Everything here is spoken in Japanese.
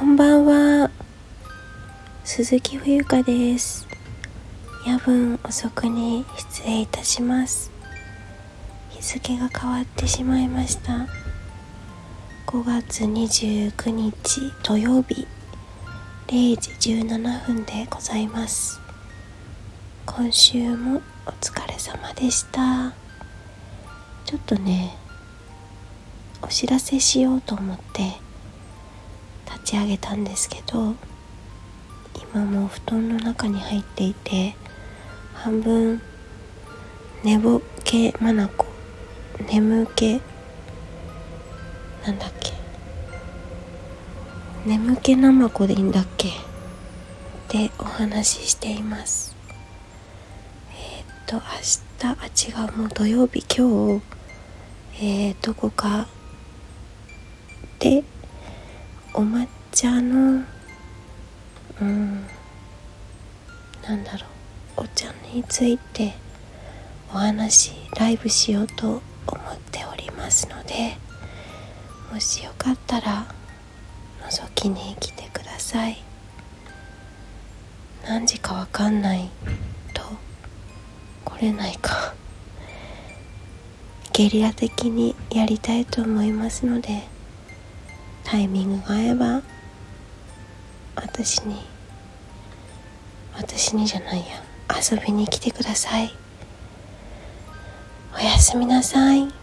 こんばんは。鈴木冬香です。夜分遅くに失礼いたします。日付が変わってしまいました。5月29日土曜日。0時17分でございます。今週もお疲れ様でした。ちょっとねお知らせしようと思って。ち上げたんですけど今も布団の中に入っていて半分寝ぼけまなこ眠気なんだっけ眠気なまこでいいんだっけでお話ししています。えー、っと明日あ違うもう土曜日今日えー、どこかでお抹茶のうんなんだろうお茶についてお話ライブしようと思っておりますのでもしよかったら覗きに来てください。何時かわかんないと来れないか。ゲリラ的にやりたいと思いますのでタイミングが合えば私に私にじゃないや。遊びに来てください。おやすみなさい。